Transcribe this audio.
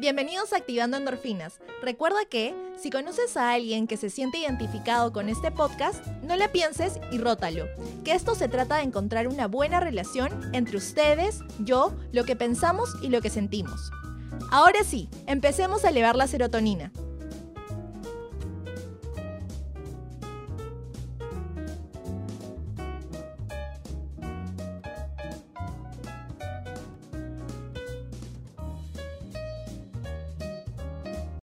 Bienvenidos a Activando Endorfinas. Recuerda que, si conoces a alguien que se siente identificado con este podcast, no le pienses y rótalo. Que esto se trata de encontrar una buena relación entre ustedes, yo, lo que pensamos y lo que sentimos. Ahora sí, empecemos a elevar la serotonina.